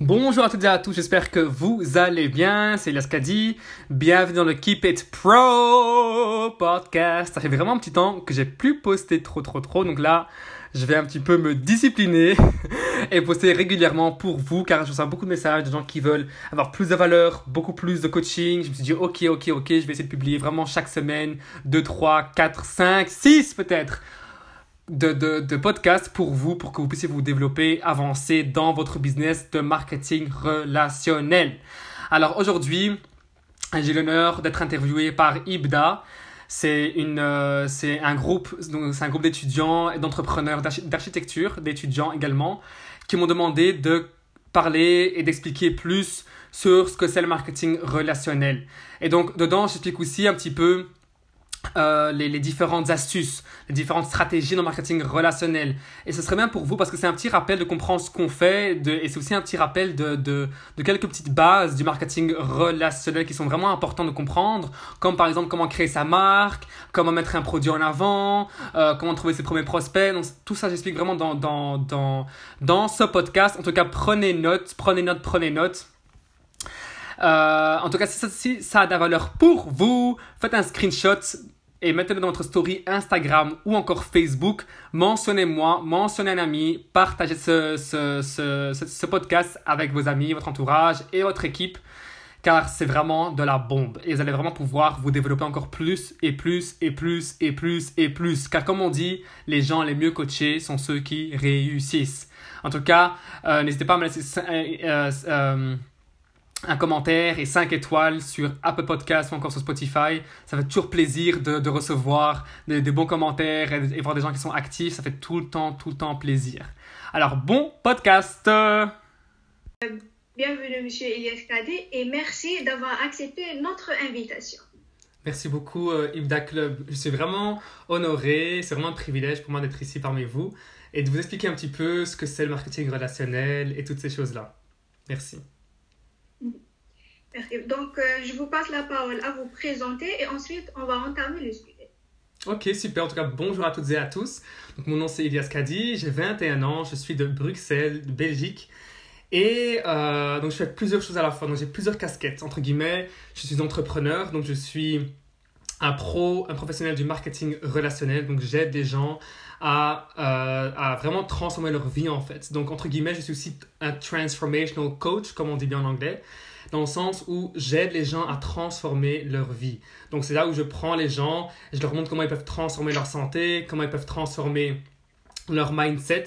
Bonjour à toutes et à tous, j'espère que vous allez bien. C'est Elias Kadi. Bienvenue dans le Keep It Pro podcast. Ça fait vraiment un petit temps que j'ai plus posté trop, trop, trop. Donc là, je vais un petit peu me discipliner et poster régulièrement pour vous car je reçois beaucoup de messages de gens qui veulent avoir plus de valeur, beaucoup plus de coaching. Je me suis dit, ok, ok, ok, je vais essayer de publier vraiment chaque semaine 2, 3, 4, 5, 6 peut-être de, de, de podcasts pour vous, pour que vous puissiez vous développer, avancer dans votre business de marketing relationnel. Alors aujourd'hui, j'ai l'honneur d'être interviewé par Ibda. C'est une, euh, c'est un groupe, donc c'est un groupe d'étudiants et d'entrepreneurs d'architecture, d'étudiants également, qui m'ont demandé de parler et d'expliquer plus sur ce que c'est le marketing relationnel. Et donc dedans, j'explique aussi un petit peu euh, les, différentes astuces, les différentes stratégies dans le marketing relationnel. Et ce serait bien pour vous parce que c'est un petit rappel de comprendre ce qu'on fait et c'est aussi un petit rappel de, de, quelques petites bases du marketing relationnel qui sont vraiment importantes de comprendre, comme par exemple comment créer sa marque, comment mettre un produit en avant, euh, comment trouver ses premiers prospects. Tout ça, j'explique vraiment dans, dans, dans, dans ce podcast. En tout cas, prenez note, prenez note, prenez note. Euh, en tout cas, ça, si ça a de la valeur pour vous, faites un screenshot et mettez-le dans votre story Instagram ou encore Facebook. Mentionnez-moi, mentionnez un ami, partagez ce, podcast avec vos amis, votre entourage et votre équipe car c'est vraiment de la bombe et vous allez vraiment pouvoir vous développer encore plus et plus et plus et plus et plus car comme on dit, les gens les mieux coachés sont ceux qui réussissent. En tout cas, euh, n'hésitez pas à me laisser... Euh, euh, un commentaire et 5 étoiles sur Apple Podcast ou encore sur Spotify. Ça fait toujours plaisir de, de recevoir des, des, bons commentaires et, et, voir des gens qui sont actifs. Ça fait tout le temps, tout le temps plaisir. Alors, bon podcast Bienvenue, Monsieur Elias Kadé, et merci d'avoir accepté notre invitation. Merci beaucoup, euh, Ibda Club. Je suis vraiment honoré. C'est vraiment un privilège pour moi d'être ici parmi vous et de vous expliquer un petit peu ce que c'est le marketing relationnel et toutes ces choses-là. Merci. Donc, euh, je vous passe la parole à vous présenter et ensuite, on va entamer le sujet. Ok, super. En tout cas, bonjour à toutes et à tous. Donc, mon nom, c'est Elias Kadi. J'ai 21 ans. Je suis de Bruxelles, Belgique. Et euh, donc, je fais plusieurs choses à la fois. Donc, j'ai plusieurs casquettes. Entre guillemets, je suis entrepreneur. Donc, je suis un pro, un professionnel du marketing relationnel. Donc, j'aide des gens à, euh, à vraiment transformer leur vie, en fait. Donc, entre guillemets, je suis aussi un transformational coach, comme on dit bien en anglais dans le sens où j'aide les gens à transformer leur vie. Donc c'est là où je prends les gens, je leur montre comment ils peuvent transformer leur santé, comment ils peuvent transformer leur mindset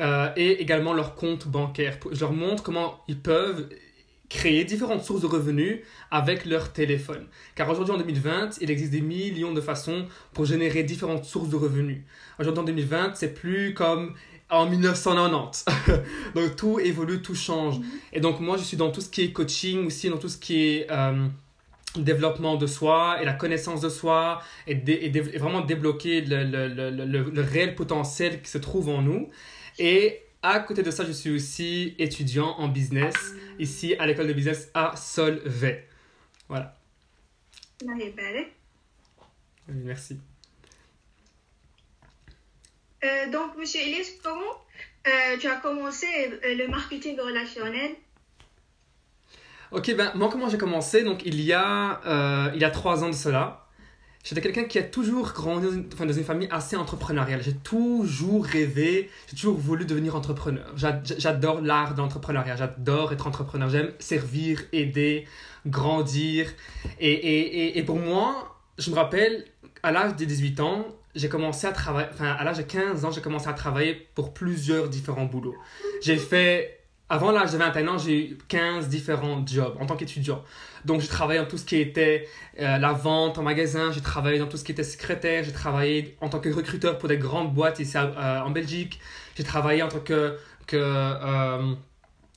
euh, et également leur compte bancaire. Je leur montre comment ils peuvent créer différentes sources de revenus avec leur téléphone. Car aujourd'hui en 2020, il existe des millions de façons pour générer différentes sources de revenus. Aujourd'hui en 2020, c'est plus comme en 1990. donc tout évolue, tout change. Mhm. Et donc moi, je suis dans tout ce qui est coaching aussi, dans tout ce qui est euh, développement de soi et la connaissance de soi et, et, vraiment débloquer le, le, le, le, réel potentiel qui se trouve en nous. Et à côté de ça, je suis aussi étudiant en business ici à l'école de business à Solvay. Voilà. Merci. Euh, donc, Monsieur Elise, comment euh, tu as commencé euh, le marketing relationnel Ok, ben moi comment j'ai commencé? Donc il y a il y a trois ans de cela, j'étais quelqu'un qui a toujours grandi dans une, enfin, dans une famille assez entrepreneuriale. J'ai toujours rêvé, j'ai toujours voulu devenir entrepreneur. J'adore l'art d'entrepreneuriat, j'adore être entrepreneur. J'aime servir, aider, grandir. Et, et, et, et pour moi, je me rappelle à l'âge de 18 ans, j'ai commencé à travailler, enfin à l'âge de 15 ans, j'ai commencé à travailler pour plusieurs différents boulots. J'ai fait, avant l'âge de 21 ans, j'ai eu 15 différents jobs en tant qu'étudiant. Donc j'ai travaillé dans tout ce qui était euh, la vente en magasin, j'ai travaillé dans tout ce qui était secrétaire, j'ai travaillé en tant que recruteur pour des grandes boîtes ici euh, en Belgique, j'ai travaillé en tant que, que euh,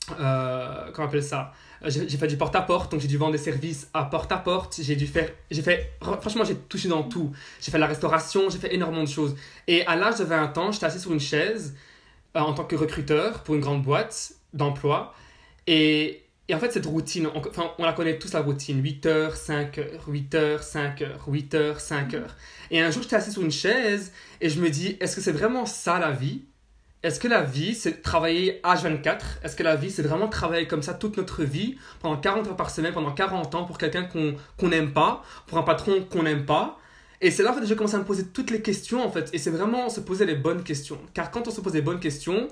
comment on appelle ça? J'ai fait du porte-à-porte, donc j'ai dû vendre des services à porte-à-porte. J'ai dû faire, j'ai fait, franchement, j'ai touché dans tout. J'ai fait la restauration, j'ai fait énormément de choses. Et à l'âge de 20 ans, j'étais assis sur une chaise euh, en tant que recruteur pour une grande boîte d'emploi. Et, et, en fait, cette routine, on, enfin, on la connaît tous la routine 8 h 5 h 8 h 5 h 8 h 5 h Et un jour, j'étais assis sur une chaise et je me dis, est-ce que c'est vraiment ça la vie? Est-ce que la vie, c'est travailler H24 Est-ce que la vie, c'est vraiment travailler comme ça toute notre vie, pendant 40 heures par semaine, pendant 40 ans, pour quelqu'un qu'on n'aime pas, pour un patron qu'on n'aime pas? Et c'est là, en fait, j'ai commencé à me poser toutes les questions, en fait. Et c'est vraiment se poser les bonnes questions. Car quand on se pose les bonnes questions,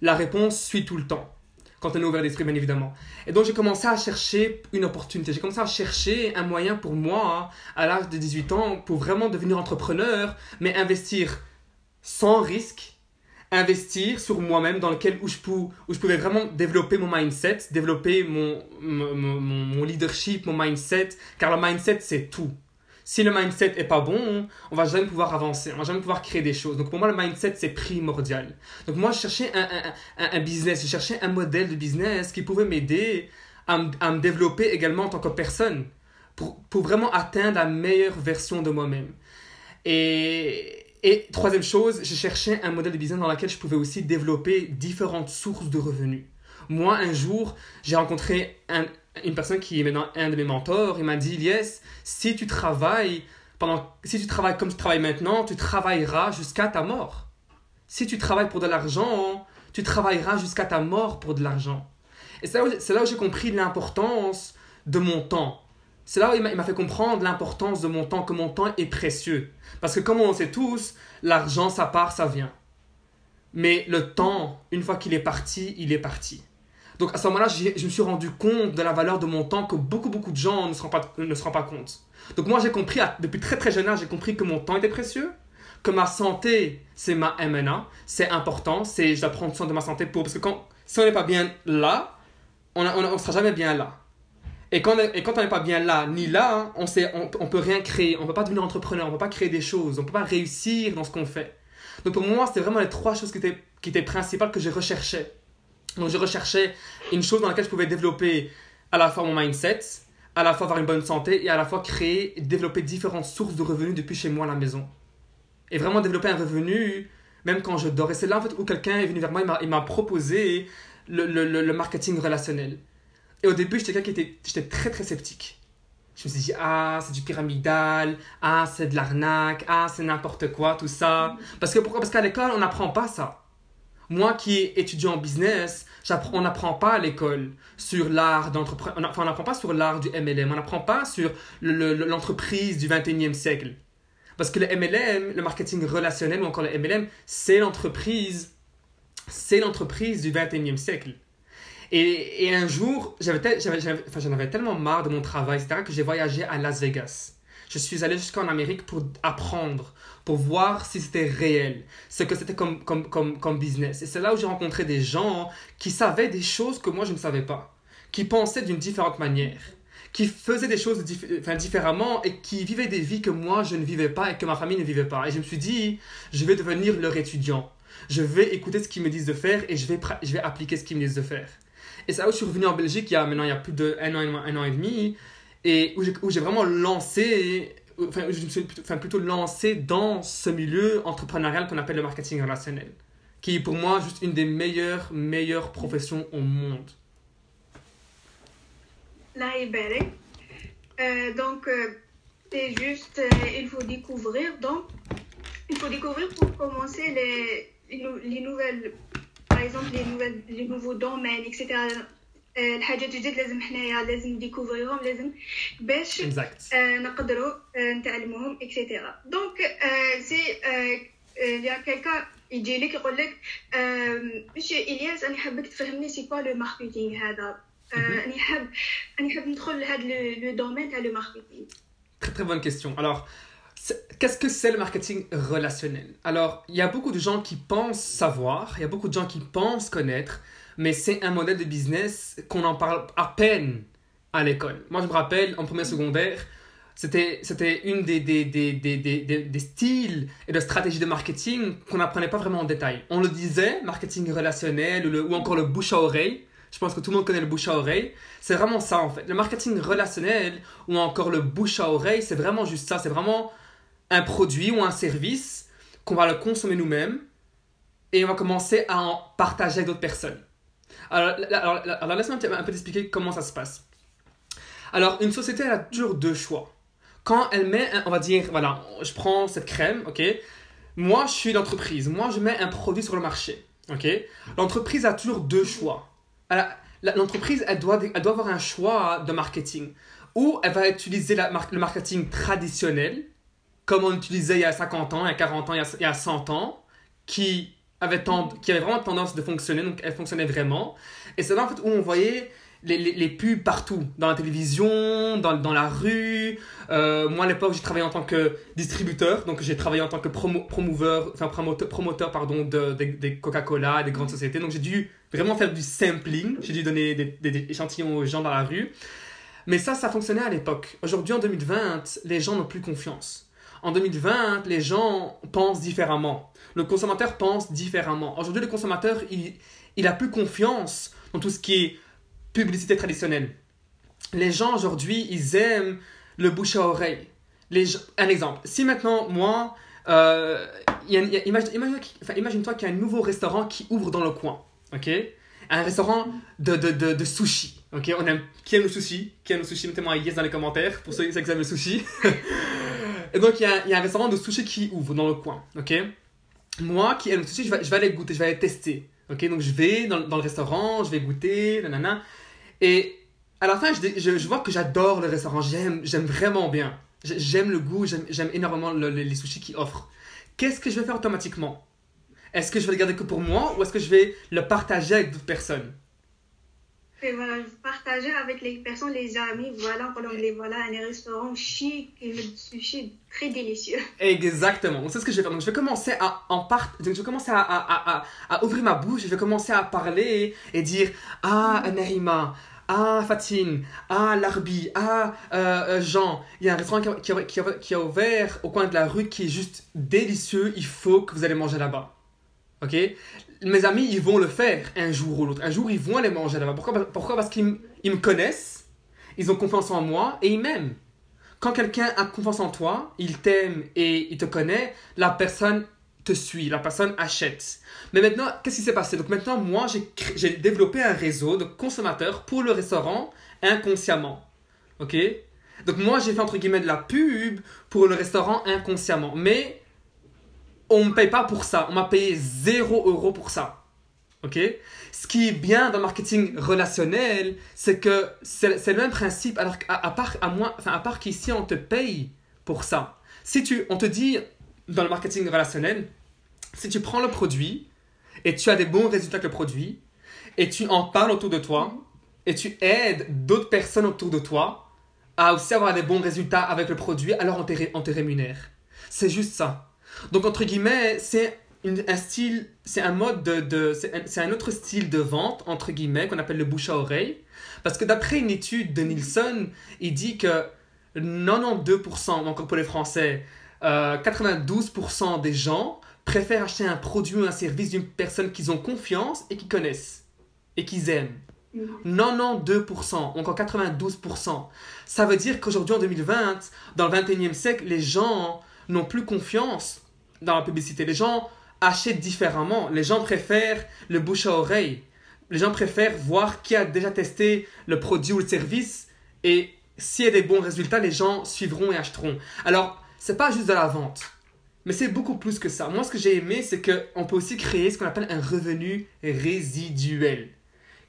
la réponse suit tout le temps. Quand on est ouvert d'esprit, bien évidemment. Et donc, j'ai commencé à chercher une opportunité. J'ai commencé à chercher un moyen pour moi, à l'âge de 18 ans, pour vraiment devenir entrepreneur, mais investir sans risque investir sur moi-même dans lequel où je, où je pouvais vraiment développer mon mindset, développer mon, mon, mon, leadership, mon mindset, car le mindset c'est tout. Si le mindset est pas bon, on va jamais pouvoir avancer, on va jamais pouvoir créer des choses. Donc pour moi le mindset c'est primordial. Donc moi je cherchais un, un, un, business, je cherchais un modèle de business qui pouvait m'aider à, à, me développer également en tant que personne, pour, pour vraiment atteindre la meilleure version de moi-même. Et, et troisième chose, je cherchais un modèle de business dans lequel je pouvais aussi développer différentes sources de revenus. Moi, un jour, j'ai rencontré une personne qui est maintenant un de mes mentors. Il m'a dit, Yes, si tu travailles pendant, si tu travailles comme tu travailles maintenant, tu travailleras jusqu'à ta mort. Si tu travailles pour de l'argent, tu travailleras jusqu'à ta mort pour de l'argent. Et c'est là où j'ai compris l'importance de mon temps. C'est là où il m'a fait comprendre l'importance de mon temps, que mon temps est précieux. Parce que comme on sait tous, l'argent, ça part, ça vient. Mais le temps, une fois qu'il est parti, il est parti. Donc à ce moment-là, je me suis rendu compte de la valeur de mon temps que beaucoup, beaucoup de gens ne se rendent pas, ne se rendent pas compte. Donc moi, j'ai compris, depuis très très jeune âge, j'ai compris que mon temps était précieux, que ma santé, c'est ma MNA, c'est important, c'est je dois prendre soin de ma santé pour... Parce que quand, si on n'est pas bien là, on ne sera jamais bien là. Et quand, et quand on n'est pas bien là, ni là, hein, on sait, on, on peut rien créer, on peut pas devenir entrepreneur, on peut pas créer des choses, on peut pas réussir dans ce qu'on fait. Donc pour moi, c'était vraiment les trois choses qui étaient, qui étaient principales que je recherchais. Donc je recherchais une chose dans laquelle je pouvais développer à la fois mon mindset, à la fois avoir une bonne santé et à la fois créer, développer différentes sources de revenus depuis chez moi à la maison. Et vraiment développer un revenu même quand je dors. Et c'est là en fait où quelqu'un est venu vers moi, il m'a proposé le, le, le marketing relationnel. Et au début, j'étais quelqu'un qui était, j'étais très très sceptique. Je me suis dit, ah, c'est du pyramidal, ah, c'est de l'arnaque, ah, c'est n'importe quoi, tout ça. Parce que pourquoi? Parce qu'à l'école, on n'apprend pas ça. Moi qui est étudiant en business, on n'apprend pas à l'école sur l'art. Enfin, on n'apprend pas sur l'art du MLM, on n'apprend pas sur l'entreprise du 21e siècle. Parce que le MLM, le marketing relationnel ou encore le MLM, c'est l'entreprise du 21e siècle. Et, un jour, j'en avais, tellement marre de mon travail, etc., que j'ai voyagé à Las Vegas. Je suis allé jusqu'en Amérique pour apprendre, pour voir si c'était réel, ce que c'était comme, comme, comme, comme business. Et c'est là où j'ai rencontré des gens qui savaient des choses que moi je ne savais pas, qui pensaient d'une différente manière, qui faisaient des choses enfin, différemment et qui vivaient des vies que moi je ne vivais pas et que ma famille ne vivait pas. Et je me suis dit, je vais devenir leur étudiant. Je vais écouter ce qu'ils me disent de faire et je vais, je vais appliquer ce qu'ils me disent de faire. Et c'est là où je suis revenu en Belgique il y a maintenant il y a plus d'un an, un an et demi, et où j'ai vraiment lancé, enfin, je me suis enfin, plutôt lancé dans ce milieu entrepreneurial qu'on appelle le marketing relationnel, qui est pour moi juste une des meilleures, meilleures professions au monde. Là, euh, donc, euh, c'est juste, euh, il faut découvrir. Donc, il faut découvrir pour commencer les, les nouvelles باغ اكزومبل لي نوفل لي نوفو دومين اكسيتيرا الحاجات الجدد لازم حنايا لازم نديكوفريهم لازم باش نقدروا نتعلموهم اكسيتيرا دونك سي يا كيلكا يجي لك يقول لك مشي الياس انا حابك تفهمني سي كوا لو ماركتينغ هذا انا حاب انا حاب ندخل لهذا لو دومين تاع لو ماركتينغ Très très bonne question. Alors, Qu'est-ce que c'est le marketing relationnel? Alors, il y a beaucoup de gens qui pensent savoir, il y a beaucoup de gens qui pensent connaître, mais c'est un modèle de business qu'on en parle à peine à l'école. Moi, je me rappelle, en première secondaire, c'était, c'était une des, des, des, des, styles et de stratégies de marketing qu'on n'apprenait pas vraiment en détail. On le disait, marketing relationnel ou, ou encore le bouche à oreille. Je pense que tout le monde connaît le bouche à oreille. C'est vraiment ça en fait. Le marketing relationnel ou encore le bouche à oreille, c'est vraiment juste ça. C'est vraiment un produit ou un service qu'on va le consommer nous-mêmes et on va commencer à en partager avec d'autres personnes. Alors, laisse-moi un peu t'expliquer comment ça se passe. Alors, une société, elle a toujours deux choix. Quand elle met, on va dire, voilà, je prends cette crème, ok Moi, je suis l'entreprise. Moi, je mets un produit sur le marché. Ok L'entreprise a toujours deux choix. L'entreprise, elle doit, elle doit avoir un choix de marketing. Ou elle va utiliser le marketing traditionnel, comme on utilisait il y a 50 ans, il y a 40 ans, il y a, il y a 100 ans, qui avait, tend- qui avait vraiment tendance de fonctionner, donc elle fonctionnait vraiment. Et c'est là en fait où on voyait les, les, les pubs partout, dans la télévision, dans, dans la rue. Euh, moi à l'époque, j'ai travaillé en tant que distributeur, donc j'ai travaillé en tant que promo, enfin promoteur, promoteur pardon, de- des Coca-Cola, des grandes sociétés. Donc j'ai dû vraiment faire du sampling, j'ai dû donner des, des- des échantillons aux gens dans la rue. Mais ça, ça fonctionnait à l'époque. Aujourd'hui, en 2020, les gens n'ont plus confiance. En 2020, les gens pensent différemment. Le consommateur pense différemment. Aujourd'hui, le consommateur, il, il a plus confiance dans tout ce qui est publicité traditionnelle. Les gens aujourd'hui, ils aiment le bouche à oreille. Les un exemple. Si maintenant, moi, euh, imagine, imagine, enfin, imagine-toi qu'il y a un nouveau restaurant qui ouvre dans le coin. Ok? Un restaurant de, de, de, de sushi. Ok? On aime, qui aime le sushi? Qui aime le sushi? Mettez-moi un yes dans les commentaires pour ceux qui aiment le sushi. Et donc, il y, a, y a un restaurant de sushi qui ouvre dans le coin. Ok? Moi qui aime le sushi, je vais, je vais aller goûter, je vais aller tester. Ok? Donc, je vais dans, dans le restaurant, je vais goûter, nanana. Et à la fin, je, je, je vois que j'adore le restaurant. J'aime, vraiment bien. J'ai- J'aime le goût, j'aime, énormément le- les sushis qu'ils offrent. Qu'est-ce que je vais faire automatiquement? Est-ce que je vais le garder que pour moi ou est-ce que je vais le partager avec d'autres personnes? Voilà, partager avec les personnes, les amis, voilà, les voilà, un restaurant chic et le sushi très délicieux. Exactement. C'est ce que je vais faire. Donc, je vais commencer à en part... Donc, je vais commencer à, à, à, ouvrir ma bouche. Je vais commencer à parler et dire Ah, Narima. Ah, Fatine. Ah, Larbi. Ah, euh, euh, Jean. Il y a un restaurant qui, a, qui, a, qui a ouvert au coin de la rue qui est juste délicieux. Il faut que vous allez manger là-bas. Ok? Mes amis, ils vont le faire un jour ou l'autre. Un jour, ils vont aller manger là-bas. Pourquoi, Pourquoi Parce qu'ils me connaissent. Ils ont confiance en moi et ils m'aiment. Quand quelqu'un a confiance en toi, il t'aime et il te connaît, la personne te suit, la personne achète. Mais maintenant, qu'est-ce qui s'est passé? Donc maintenant, moi, j'ai développé un réseau de consommateurs pour le restaurant inconsciemment. Ok? Donc moi, j'ai fait entre guillemets de la pub pour le restaurant inconsciemment. Mais on me paye pas pour ça. On m'a payé 0 euro pour ça. Ok? Ce qui est bien dans le marketing relationnel, c'est que c'est le même principe. Alors qu'à à part, à enfin, à part qu'ici, on te paye pour ça. Si tu, on te dit dans le marketing relationnel, si tu prends le produit et tu as des bons résultats avec le produit et tu en parles autour de toi et tu aides d'autres personnes autour de toi à aussi avoir des bons résultats avec le produit, alors on te rémunère. C'est juste ça. Donc, entre guillemets, c'est un style, c'est un mode de. de c'est un, un autre style de vente, entre guillemets, qu'on appelle le bouche à oreille. Parce que d'après une étude de Nielsen, il dit que 92%, encore pour les Français, euh, 92% des gens préfèrent acheter un produit ou un service d'une personne qu'ils ont confiance et qu'ils connaissent et qu'ils aiment. 92%, encore 92%. Ça veut dire qu'aujourd'hui, en 2020, dans le 21e siècle, les gens n'ont plus confiance dans la publicité. Les gens achètent différemment. Les gens préfèrent le bouche à oreille. Les gens préfèrent voir qui a déjà testé le produit ou le service et s'il y a des bons résultats, les gens suivront et achèteront. Alors, c'est pas juste de la vente, mais c'est beaucoup plus que ça. Moi, ce que j'ai aimé, c'est qu'on peut aussi créer ce qu'on appelle un revenu résiduel.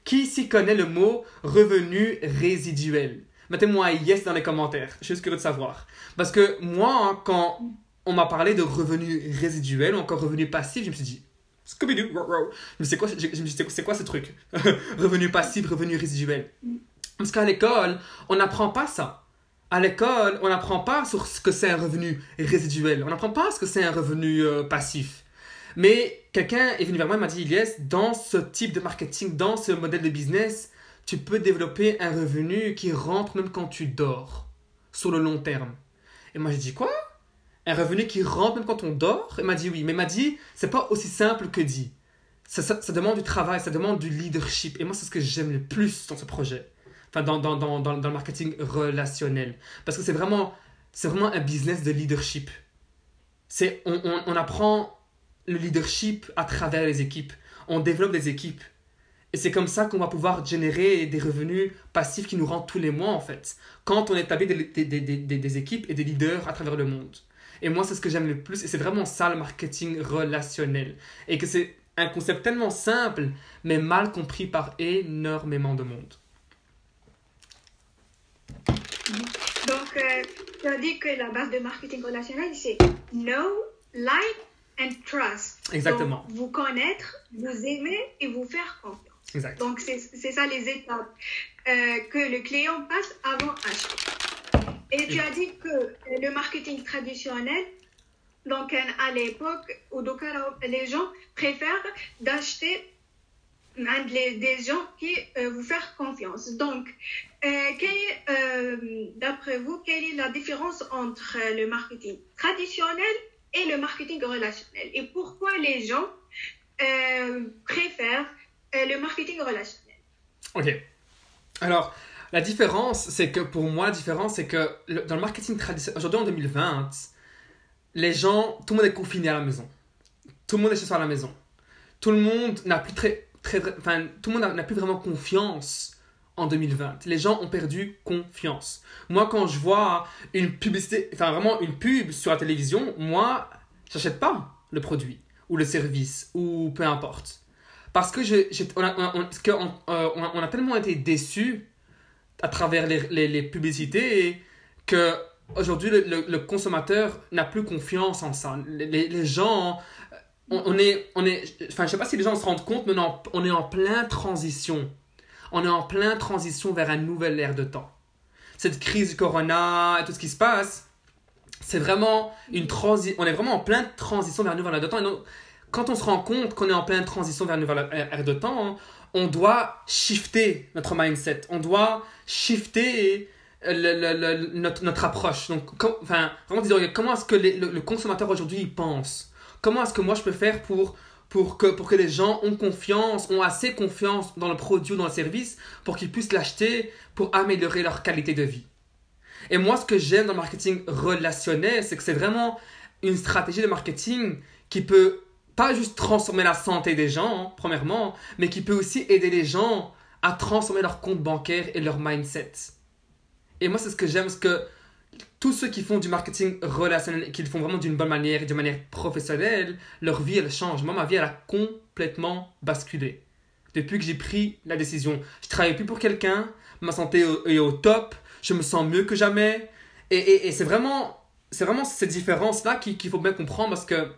Qui ici connaît le mot revenu résiduel? Mettez-moi un yes dans les commentaires. Je suis curieux de savoir. Parce que moi, hein, quand on m'a parlé de revenu résiduel ou encore revenu passif, je me suis dit, Scooby-Doo, dit, c'est quoi, je je me suis dit, c'est quoi ce truc? Revenu passif, revenu résiduel. Parce qu'à l'école, on n'apprend pas ça. À l'école, on n'apprend pas sur ce que c'est un revenu résiduel. On n'apprend pas ce que c'est un revenu euh, passif. Mais quelqu'un est venu vers moi et m'a dit, Ilyes, dans ce type de marketing, dans ce modèle de business, tu peux développer un revenu qui rentre même quand tu dors, sur le long terme. Et moi, j'ai dit, quoi? Un revenu qui rentre même quand on dort? Il m'a dit oui. Mais il m'a dit, c'est pas aussi simple que dit. Ça, ça, ça demande du travail, ça demande du leadership. Et moi, c'est ce que j'aime le plus dans ce projet. Enfin, dans, dans, dans, dans, dans le marketing relationnel. Parce que c'est vraiment, c'est vraiment un business de leadership. C'est, on, on, on apprend le leadership à travers les équipes. On développe des équipes. Et c'est comme ça qu'on va pouvoir générer des revenus passifs qui nous rentrent tous les mois, en fait. Quand on établit des, des, des, des, des équipes et des leaders à travers le monde. Et moi, c'est ce que j'aime le plus. Et c'est vraiment ça, le marketing relationnel. Et que c'est un concept tellement simple, mais mal compris par énormément de monde. Donc, euh, tu as dit que la base de marketing relationnel, c'est know, like and trust. Exactement. Donc, vous connaître, vous aimer et vous faire confiance. Donc, c'est ça les étapes euh, que le client passe avant acheter. Et tu as dit que le marketing traditionnel, donc euh, à l'époque, les gens préfèrent d'acheter des gens qui euh, vous faire confiance. Donc, euh, euh, d'après vous, quelle est la différence entre euh, le marketing traditionnel et le marketing relationnel? Et pourquoi les gens euh, préfèrent euh, le marketing relationnel Ok. Alors, la différence, c'est que pour moi, la différence, c'est que dans le marketing traditionnel, aujourd'hui en 2020, les gens, tout le monde est confiné à la maison. Tout le monde est chez soi à la maison. Tout le monde n'a plus très, très, enfin, tout le monde n'a plus vraiment confiance en 2020. Les gens ont perdu confiance. Moi, quand je vois une publicité, enfin vraiment une pub sur la télévision, moi, j'achète pas le produit ou le service ou peu importe. Parce que je, on, a, on, que euh, on a- tellement été déçus à travers les, publicités et que aujourd'hui le, consommateur n'a plus confiance en ça. Les, gens, on, est, on est, enfin je sais pas si les gens se rendent compte, mais on est en, plein transition. On est en plein transition vers un nouvel ère de temps. Cette crise du corona et tout ce qui se passe, c'est vraiment une transition. On est vraiment en pleine transition vers une nouvelle ère de temps. Quand on se rend compte qu'on est en pleine transition vers une nouvelle ère de temps, on doit shifter notre mindset. On doit shifter le- notre, approche. Donc, enfin, vraiment ok, comment est-ce que le, consommateur aujourd'hui pense? Comment est-ce que moi je peux faire pour, pour, que, pour que les gens ont confiance, ont assez confiance dans le produit ou dans le service pour qu'ils puissent l'acheter pour améliorer leur qualité de vie? Et moi, ce que j'aime dans le marketing relationnel, c'est que c'est vraiment une stratégie de marketing qui peut pas juste transformer la santé des gens, hein, premièrement, mais qui peut aussi aider les gens à transformer leur compte bancaire et leur mindset. Et moi, c'est ce que j'aime, parce que tous ceux qui font du marketing relationnel et qui le font vraiment d'une bonne manière et d'une manière professionnelle, leur vie, elle change. Moi, ma vie, elle a complètement basculé. Depuis que j'ai pris la décision. Je travaille plus pour quelqu'un, ma santé est au top, je me sens mieux que jamais. Et, et, c'est vraiment, c'est vraiment cette différence-là qu'il faut bien comprendre parce que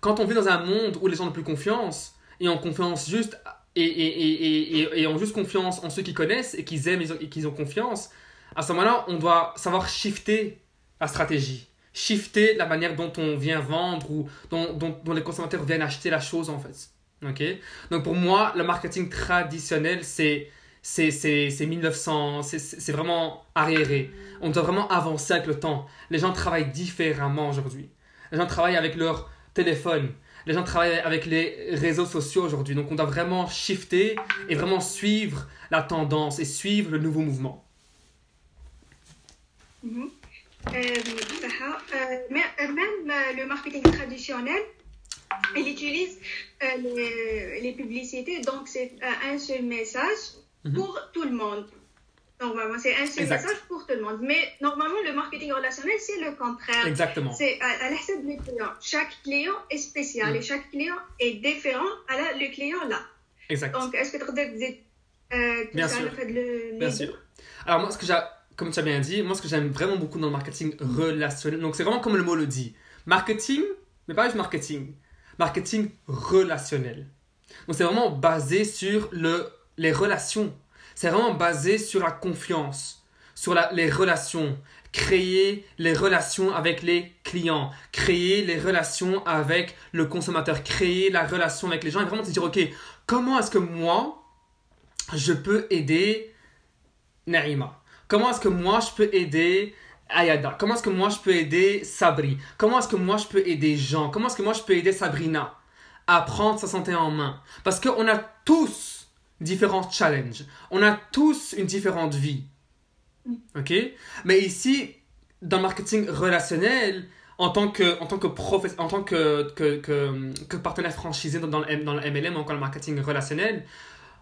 quand on vit dans un monde où les gens n'ont plus confiance et ont confiance juste et, et, et, et, ont juste confiance en ceux qui connaissent et qu'ils aiment et qu'ils ont confiance, à ce moment-là, on doit savoir shifter la stratégie, shifter la manière dont on vient vendre ou dont, dont, dont les consommateurs viennent acheter la chose en fait. Ok? Donc pour moi, le marketing traditionnel, c'est c'est c'est c'est 1900, c'est- c'est c'est vraiment arriéré. On doit vraiment avancer avec le temps. Les gens travaillent différemment aujourd'hui. Les gens travaillent avec leur téléphone. Les gens travaillent avec les réseaux sociaux aujourd'hui. Donc on doit vraiment shifter et vraiment suivre la tendance et suivre le nouveau mouvement. Mhm. Euh, Saha, euh, mais, euh, même euh, le marketing traditionnel, il utilise euh, les, publicités, donc c'est euh, un seul message Mhm. pour tout le monde. Normalement, c'est un seul message pour tout le monde. Mais normalement, le marketing relationnel, c'est le contraire. Exactement. C'est à, à la tête du client. Chaque client est spécial Mm. et chaque client est différent à la, le client là. Exact. Donc, est-ce que tu as dit euh, Bien sûr. le fait de le Bien sûr. Alors moi, ce que j'ai, comme tu as bien dit, moi ce que j'aime vraiment beaucoup dans le marketing relationnel, donc c'est vraiment comme le mot le dit, marketing, mais pas juste marketing, marketing relationnel. Donc c'est vraiment basé sur le, les relations. C'est vraiment basé sur la confiance, sur les relations. Créer les relations avec les clients, créer les relations avec le consommateur, créer la relation avec les gens et vraiment se dire, ok, comment est-ce que moi, je peux aider Naïma? Comment est-ce que moi je peux aider Ayada? Comment est-ce que moi je peux aider Sabri? Comment est-ce que moi je peux aider Jean? Comment est-ce que moi je peux aider Sabrina à prendre sa santé en main? Parce qu'on a tous différents challenges. On a tous une différente vie. Ok? Mais ici, dans le marketing relationnel, en tant que, en tant que, professe- en tant que, que, que, que partenaire franchisé dans, dans, le, dans le MLM, encore le marketing relationnel,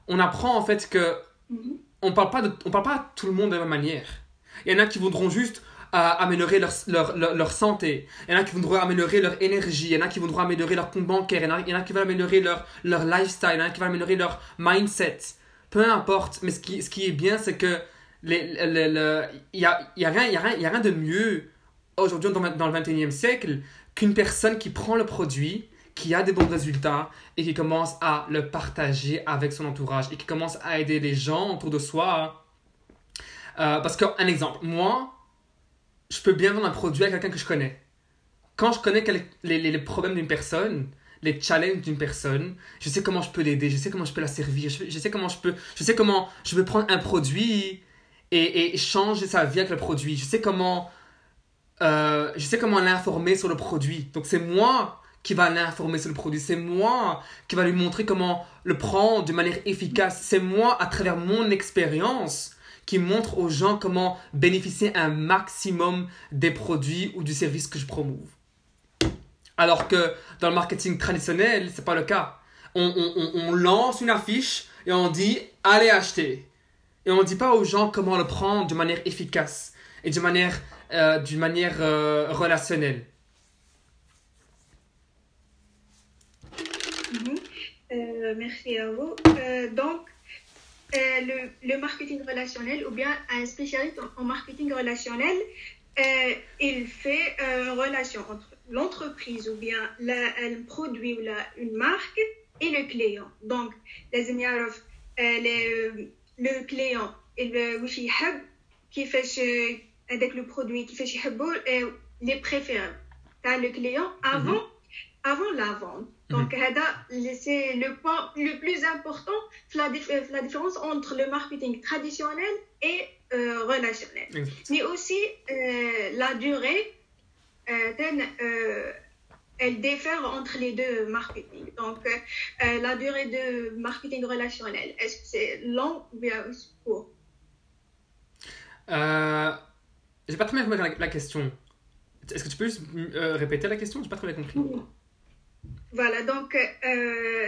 on apprend en fait que Mhm. on parle pas de, on parle pas à tout le monde de la même manière. Il y en a qui voudront juste améliorer leur, leur, leur, santé. Il y en a qui devoir améliorer leur énergie. Il y en a qui devoir améliorer leur compte bancaire. Il y en a, il y en a qui vont améliorer leur, leur lifestyle. Il y en a qui vont améliorer leur mindset. Peu importe. Mais ce qui, ce qui est bien, c'est que il n'y a, y a, rien, y a, rien, a rien de mieux aujourd'hui dans, dans le 21e siècle qu'une personne qui prend le produit, qui a des bons résultats et qui commence à le partager avec son entourage et qui commence à aider les gens autour de soi. Euh, parce qu'un exemple, moi, je peux bien vendre un produit à quelqu'un que je connais. Quand je connais les, les, les problèmes d'une personne, les challenges d'une personne, je sais comment je peux l'aider, je sais comment je peux la servir, je, sais comment je peux, je sais comment je peux prendre un produit et, et changer sa vie avec le produit. Je sais comment, euh, je sais comment l'informer sur le produit. Donc c'est moi qui va l'informer sur le produit. C'est moi qui va lui montrer comment le prendre de manière efficace. C'est moi, à travers mon expérience, qui montre aux gens comment bénéficier un maximum des produits ou du service que je promouve. Alors que dans le marketing traditionnel, c'est pas le cas. On, on, on, lance une affiche et on dit allez acheter. Et on ne dit pas aux gens comment le prendre de manière efficace et de manière, euh, d'une manière euh, relationnelle. Mhm. Euh, merci à vous. donc, euh, le, le, marketing relationnel ou bien un spécialiste en, marketing relationnel, euh, il fait une relation entre l'entreprise ou bien un produit ou une marque et le client. Donc, les le, le client, il qui fait avec le produit, qui fait les préférences. le client mhm. avant, avant la vente donc c'est le point le plus important la, la différence entre le marketing traditionnel et euh, relationnel mais aussi euh, la durée euh, euh elle diffère entre les deux marketing. Donc, euh, euh, la durée de marketing relationnel, est-ce que c'est long ou bien court? Euh, J'ai pas très bien compris la, la question. Est-ce que tu peux juste euh, répéter la question? J'ai pas très bien compris. Voilà, donc,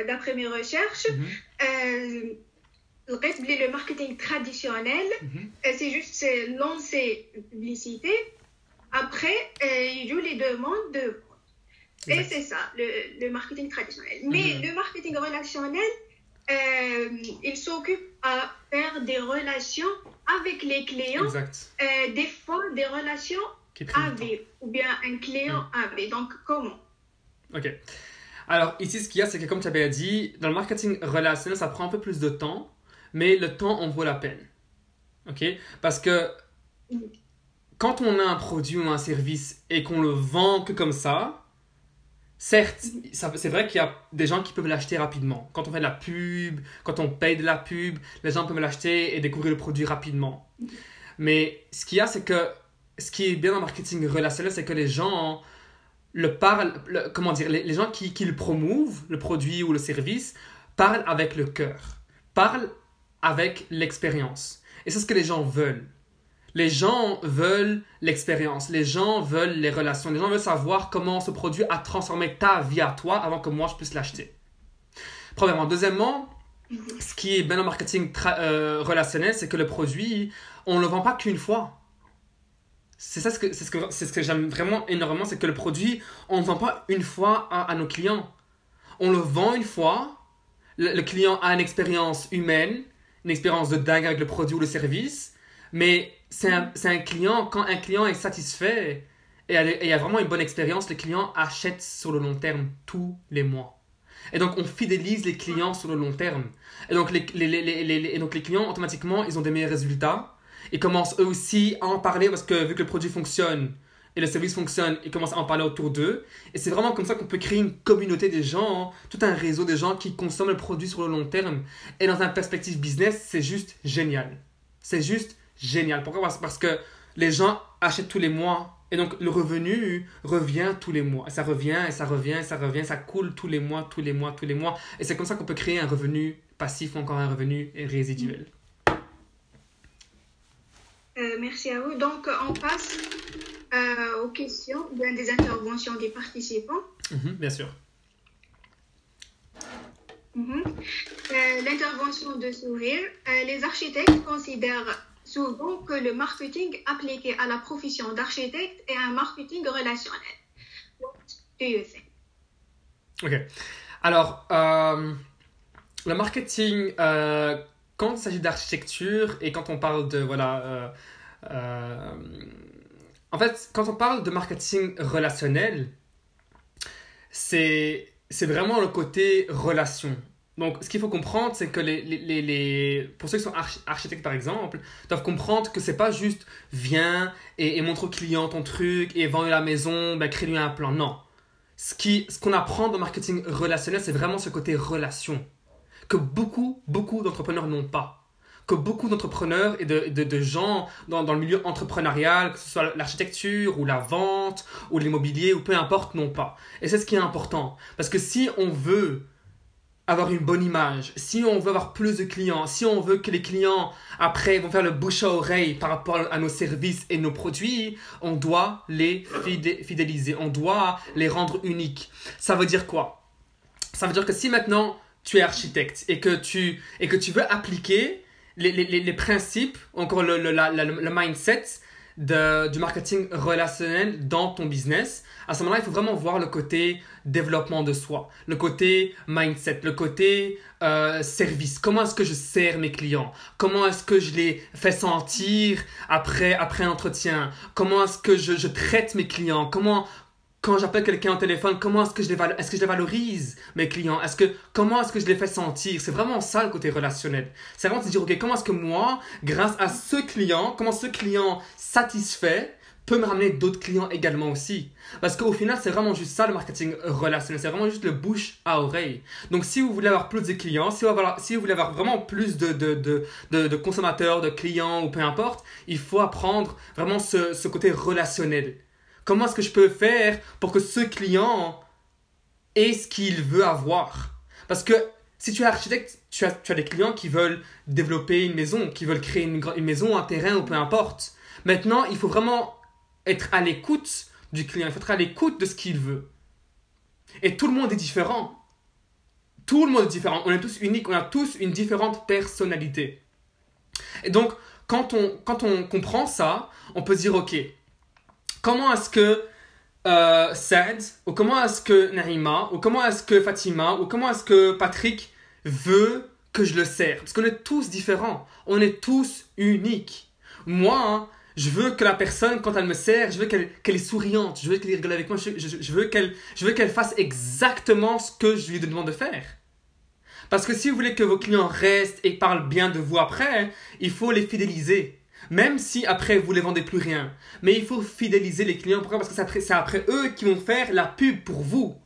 d'après mes recherches, mm -hmm. le marketing traditionnel, mm-hmm. c'est juste lancer une publicité. Après, il joue les demandes de et c'est ça, le, le, marketing traditionnel. Mais mhm. le marketing relationnel, euh, il s'occupe à faire des relations avec les clients. Exact. Euh, des fois, des relations AV ou bien un client. AV. Donc, comment? Ok. Alors, ici, ce qu'il y a, c'est que comme tu avais dit, dans le marketing relationnel, ça prend un peu plus de temps, mais le temps en vaut la peine. Ok? Parce que quand on a un produit ou un service et qu'on le vend que comme ça, Certes, c'est vrai qu'il y a des gens qui peuvent l'acheter rapidement. Quand on fait de la pub, quand on paye de la pub, les gens peuvent l'acheter et découvrir le produit rapidement. Mais ce qu'il y a, c'est que ce qui est bien dans le marketing relationnel, c'est que les gens le parlent, comment dire, les, gens qui, qui, le promouvent, le produit ou le service, parlent avec le cœur, parlent avec l'expérience. Et c'est ce que les gens veulent. Les gens veulent l'expérience, les gens veulent les relations, les gens veulent savoir comment ce produit a transformé ta vie à toi avant que moi je puisse l'acheter. Premièrement. Deuxièmement, ce qui est bien en marketing euh, relationnel, c'est que le produit, on ne le vend pas qu'une fois. C'est ça ce que, c'est ce que, c'est ce que j'aime vraiment énormément, c'est que le produit, on ne vend pas une fois à, nos clients. On le vend une fois, le client a une expérience humaine, une expérience de dingue avec le produit ou le service, mais c'est un, un, client, quand un client est satisfait et, il a vraiment une bonne expérience, le client achète sur le long terme tous les mois. Et donc, on fidélise les clients sur le long terme. Et donc, les, les, les, et donc, les clients, automatiquement, ils ont des meilleurs résultats. Ils commencent eux aussi à en parler parce que vu que le produit fonctionne et le service fonctionne, ils commencent à en parler autour d'eux. Et c'est vraiment comme ça qu'on peut créer une communauté des gens, tout un réseau de gens qui consomment le produit sur le long terme. Et dans un perspective business, c'est juste génial. C'est juste génial. Pourquoi? Parce que les gens achètent tous les mois. Et donc le revenu revient tous les mois. Ça revient et ça revient, et ça revient, ça coule tous les mois, tous les mois, tous les mois. Et c'est comme ça qu'on peut créer un revenu passif ou encore un revenu résiduel. Euh, merci à vous. Donc on passe euh, aux questions, bien des interventions des participants. Mhm, bien sûr. Mhm. Euh, l'intervention de sourire. les architectes considèrent souvent que le marketing appliqué à la profession d'architecte est un marketing relationnel. What do you think? Ok. Alors, le marketing, quand il s'agit d'architecture et quand on parle de, voilà, euh, euh, en fait, quand on parle de marketing relationnel, c'est c'est vraiment le côté relation. Donc, ce qu'il faut comprendre, c'est que les, les, les, pour ceux qui sont archi- architectes, par exemple, doivent comprendre que c'est pas juste viens et, montre au client ton truc et vends la maison, ben, crée-lui un plan. Non. Ce qui- ce qu'on apprend dans le marketing relationnel, c'est vraiment ce côté relation que beaucoup, beaucoup d'entrepreneurs n'ont pas. Que beaucoup d'entrepreneurs et de, de, gens dans, dans le milieu entrepreneurial, que ce soit l'architecture ou la vente ou l'immobilier ou peu importe, n'ont pas. Et c'est ce qui est important. Parce que si on veut avoir une bonne image, si on veut avoir plus de clients, si on veut que les clients après vont faire le bouche à oreille par rapport à nos services et nos produits, on doit les fidé- fidéliser, on doit les rendre uniques. Ça veut dire quoi? Ça veut dire que si maintenant tu es architecte et que tu, et que tu veux appliquer les, les, les- principes, encore le, le, la- le mindset de, du marketing relationnel dans ton business, à ce moment-là, il faut vraiment voir le côté développement de soi, le côté mindset, le côté euh, service. Comment est-ce que je sers mes clients? Comment est-ce que je les fais sentir après, après entretien? Comment est-ce que je, je traite mes clients? Comment, quand j'appelle quelqu'un au téléphone, comment est-ce que je les, valorise, mes clients? Est-ce que, Comment est-ce que je les fais sentir? C'est vraiment ça le côté relationnel. C'est vraiment de dire, ok, comment est-ce que moi, grâce à ce client, comment ce client satisfait peut me ramener d'autres clients également aussi? Parce qu'au final, c'est vraiment juste ça le marketing relationnel. C'est vraiment juste le bouche à oreille. Donc, si vous voulez avoir plus de clients, si vous, voulez avoir- si vous voulez avoir vraiment plus de, de, de, de, de consommateurs, de clients ou peu importe, il faut apprendre vraiment ce, ce côté relationnel. Comment est-ce que je peux faire pour que ce client ait ce qu'il veut avoir? Parce que si tu es architecte, tu as, des clients qui veulent développer une maison, qui veulent créer une maison, un terrain ou peu importe. Maintenant, il faut vraiment être à l'écoute du client, il faut être à l'écoute de ce qu'il veut. Et tout le monde est différent. Tout le monde est différent. On est tous uniques, on a tous une différente personnalité. Et donc, quand on, quand on comprend ça, on peut se dire, ok, comment est-ce que euh, ou comment est-ce que Naïma, ou comment est-ce que Fatima, ou comment est-ce que Patrick veut que je le sers? Parce qu'on est tous différents, on est tous uniques. Moi, hein, je veux que la personne, quand elle me sert, je veux qu'elle qu'elle est souriante, je veux qu'elle rigole avec moi, je, je veux qu'elle fasse exactement ce que je lui demande de faire. Parce que si vous voulez que vos clients restent et parlent bien de vous après, il faut les fidéliser. Même si après vous les vendez plus rien. Mais il faut fidéliser les clients. Pourquoi? Parce que c'est après, après eux qui vont faire la pub pour vous.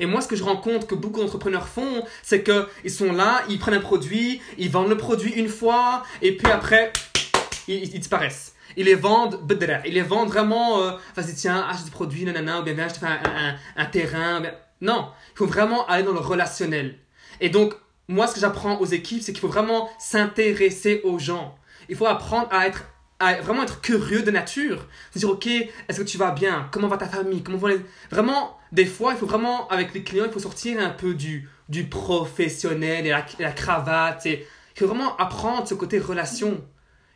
Et moi, ce que je rencontre que beaucoup d'entrepreneurs font, c'est qu'ils sont là, ils prennent un produit, ils vendent le produit une fois, et puis après, ils, disparaissent. Ils les vendent, ils les vendent vraiment, euh, vas-y tiens, achète ce produit, nanana, ou bien viens, je te fais un, terrain. Non, il faut vraiment aller dans le relationnel. Et donc, moi, ce que j'apprends aux équipes, c'est qu'il faut vraiment s'intéresser aux gens. Il faut apprendre à être à vraiment être curieux de nature. Se dire, ok, est-ce que tu vas bien? Comment va ta famille? Comment vont les... Vraiment, des fois, il faut vraiment, avec les clients, il faut sortir un peu du, du professionnel et la, la cravate. Et, il faut vraiment apprendre ce côté relation.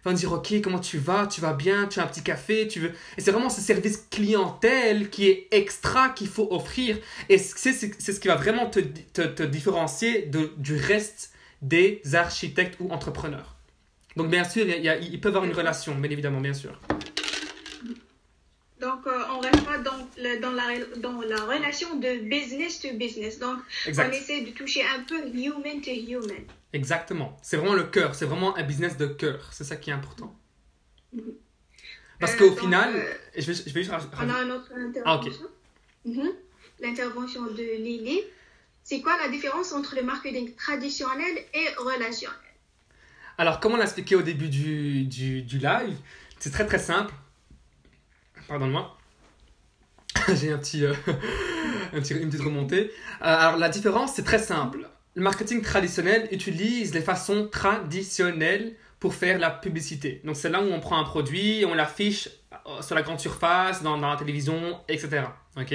Ils vont dire, ok, comment tu vas? Tu vas bien? Tu as un petit café? Tu veux... Et c'est vraiment ce service clientèle qui est extra qu'il faut offrir. Et c'est ce qui va vraiment te, te, te différencier de, du reste des architectes ou entrepreneurs. Donc bien sûr, il, y a- il peut avoir une relation, bien évidemment, bien sûr. Donc, euh, on reste pas dans, le- dans, la, dans la relation de business to business. Donc, on Exact. essaie de toucher un peu human to human. Exactement. C'est vraiment le cœur. C'est vraiment un business de cœur. C'est ça qui est important. Parce Euh, qu'au donc, final, euh, je vais, je vais juste On a une autre intervention. Ah, ok. Mhm. L'intervention de Lily. C'est quoi la différence entre le marketing traditionnel et relationnel? Alors, comme on l'a expliqué au début du, du, du live, c'est très très simple. Pardonne-moi. J'ai euh, un petit- une petite remontée. Euh, alors, la différence, c'est très simple. Le marketing traditionnel utilise les façons traditionnelles pour faire la publicité. Donc, c'est là où on prend un produit, on l'affiche euh, sur la grande surface, dans la télévision, etc. Ok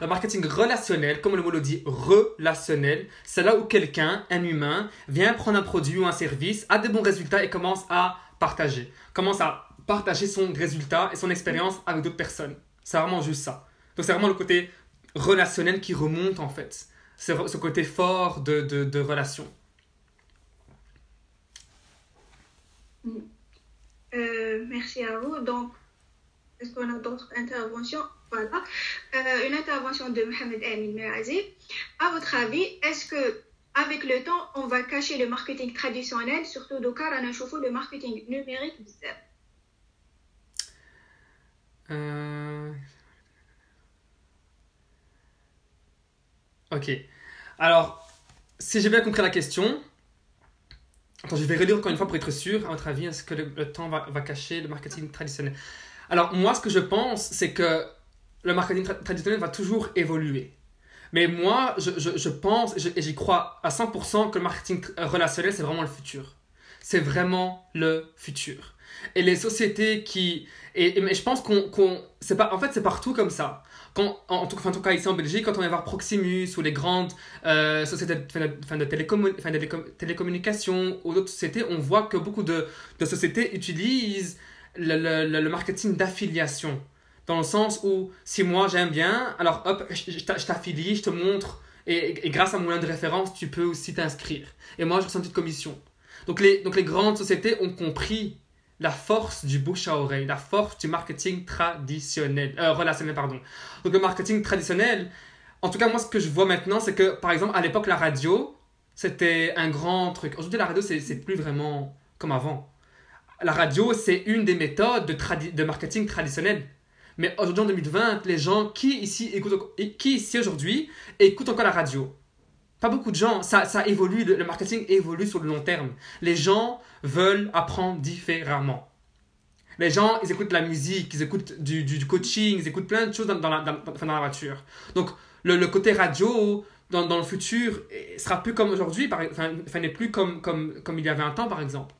le marketing relationnel, comme le mot le dit, relationnel, c'est là où quelqu'un, un humain, vient prendre un produit ou un service, a des bons résultats et commence à partager. Commence à partager son résultat et son expérience avec d'autres personnes. C'est vraiment juste ça. Donc c'est vraiment le côté relationnel qui remonte en fait. C'est ce côté fort de, de, relation. Euh, merci à vous. Donc, est-ce qu'on a d'autres interventions? Voilà. Euh, une intervention de Mohamed Amin Merazi. À votre avis, est-ce que avec le temps, on va cacher le marketing traditionnel, surtout de car on le marketing numérique euh... Ok. Alors, si j'ai bien compris la question, attends, je vais relire encore une fois pour être sûr. À votre avis, est-ce que le, temps va, cacher le marketing traditionnel? Alors, moi, ce que je pense, c'est que le marketing traditionnel va toujours évoluer. Mais moi, je, je, je pense et j'y crois à 100% que le marketing relationnel, c'est vraiment le futur. C'est vraiment le futur. Et les sociétés qui... Et, et je pense qu'on... c'est pas, en fait, c'est partout comme ça. Quand, en, tout, en, tout, cas, ici en Belgique, quand on va voir Proximus ou les grandes euh, sociétés de, de, de télécommunications ou d'autres sociétés, on voit que beaucoup de, de sociétés utilisent le, le, le marketing d'affiliation dans le sens où si moi j'aime bien, alors hop, je, t'affilie, je te montre, et, grâce à mon lien de référence, tu peux aussi t'inscrire. Et moi, je reçois une petite commission. Donc les, donc les grandes sociétés ont compris la force du bouche à oreille, la force du marketing traditionnel, euh, relationnel, pardon. Donc le marketing traditionnel, en tout cas moi ce que je vois maintenant, c'est que par exemple à l'époque la radio, c'était un grand truc. Aujourd'hui la radio c'est plus vraiment comme avant. La radio c'est une des méthodes de, marketing traditionnel. Mais aujourd'hui, en 2020, les gens qui ici, écoutent, qui ici aujourd'hui écoutent encore la radio Pas beaucoup de gens. Ça, ça évolue, le marketing évolue sur le long terme. Les gens veulent apprendre différemment. Les gens, ils écoutent la musique, ils écoutent du, coaching, ils écoutent plein de choses dans, la, dans, dans la, voiture. Donc, le, le côté radio, dans, le futur, sera plus comme aujourd'hui, enfin, n'est plus comme, comme, comme il y avait un temps, par exemple.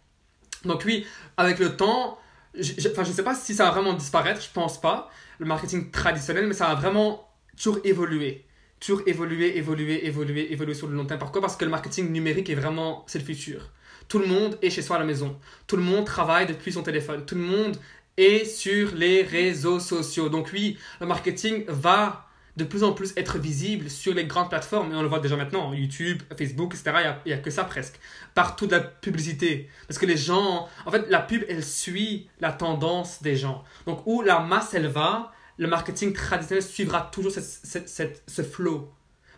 Donc oui, avec le temps, enfin, je sais pas si ça va vraiment disparaître, je pense pas, le marketing traditionnel, mais ça va vraiment toujours évoluer. Toujours évoluer, évoluer, évoluer, évoluer sur le long terme. Pourquoi? Parce que le marketing numérique est vraiment, c'est le futur. Tout le monde est chez soi à la maison. Tout le monde travaille depuis son téléphone. Tout le monde est sur les réseaux sociaux. Donc oui, le marketing va de plus en plus être visible sur les grandes plateformes, et on le voit déjà maintenant, YouTube, Facebook, etc. Il n'y a, que ça presque. Partout de la publicité. Parce que les gens, en fait, la pub, elle suit la tendance des gens. Donc, où la masse, elle va, le marketing traditionnel suivra toujours ce flow.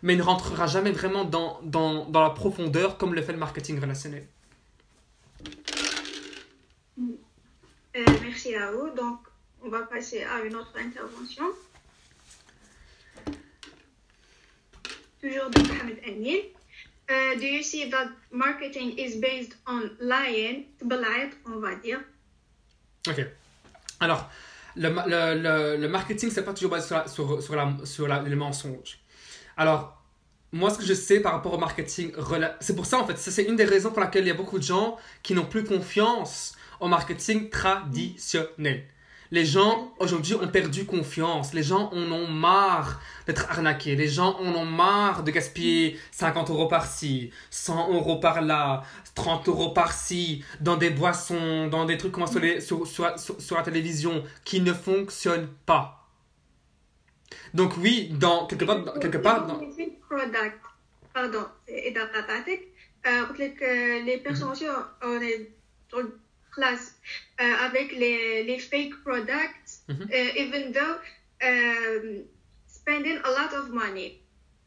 Mais il ne rentrera jamais vraiment dans, dans, dans la profondeur comme le fait le marketing relationnel. Euh, merci à vous. Donc, on va passer à une autre intervention. Toujours de Mohamed Amin. Uh, do you see that marketing is based on lying, on va dire? Ok. Alors, le, le, le, le marketing, c'est pas toujours basé sur, la, sur, sur, la, sur les mensonges. Alors, moi, ce que je sais par rapport au marketing, c'est pour ça en fait, c'est une des raisons pour laquelle il y a beaucoup de gens qui n'ont plus confiance au marketing traditionnel. Les gens aujourd'hui ont perdu confiance. Les gens en ont marre d'être arnaqués. Les gens en ont marre de gaspiller 50 euros par-ci, 100 euros par-là, 30 euros par-ci, dans des boissons, dans des trucs qu'on voit sur, sur, la télévision qui ne fonctionnent pas. Donc oui, dans quelque part, dans, quelque part dans... Pardon, euh, les personnes, on est classe uh, avec les, les fake products, mm -hmm. even though um, spending a lot of money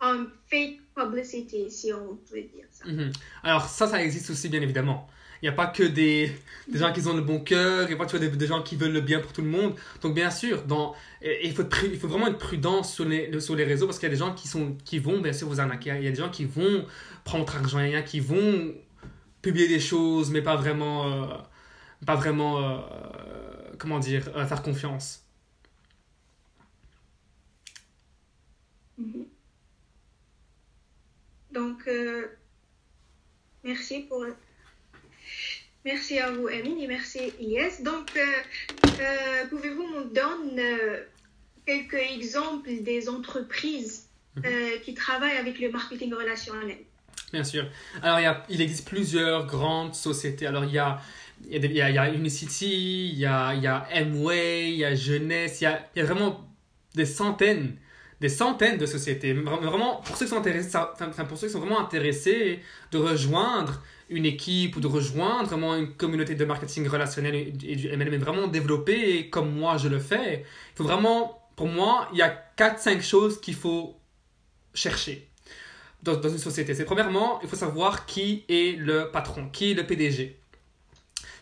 on fake publicity, si on peut dire ça. Mm -hmm. Alors ça, ça existe aussi bien évidemment. Il n'y a pas que des, des gens qui ont le bon cœur, il n'y a pas que des, des, gens qui veulent le bien pour tout le monde. Donc bien sûr, dans, il, faut, il faut vraiment être prudent sur les, sur les réseaux parce qu'il y a des gens qui, sont, qui vont bien sûr vous arnaquer. Il y a des gens qui vont prendre votre argent, il y a qui vont publier des choses mais pas vraiment... Euh, pas vraiment, euh, comment dire, euh, faire confiance. Mhm. Donc, euh, merci pour... Merci à vous, Amine, et merci, Yes. Donc, pouvez-vous nous donner quelques exemples des entreprises mhm. qui travaillent avec le marketing relationnel? Bien sûr. Alors, il, y a, il existe plusieurs grandes sociétés. Alors, il y a il y, a Unicity, il y a, il y a Amway, il y a Jeunesse, il y a, il y a vraiment des centaines, des centaines de sociétés. Vra- Vraiment, pour ceux qui sont intéressés, pour ceux qui sont vraiment intéressés de rejoindre une équipe ou de rejoindre vraiment une communauté de marketing relationnel et, et MLM est vraiment développée comme moi je le fais, il faut vraiment, pour moi, il y a 4-5 choses qu'il faut chercher dans, dans une société. C'est premièrement, il faut savoir qui est le patron, qui est le PDG.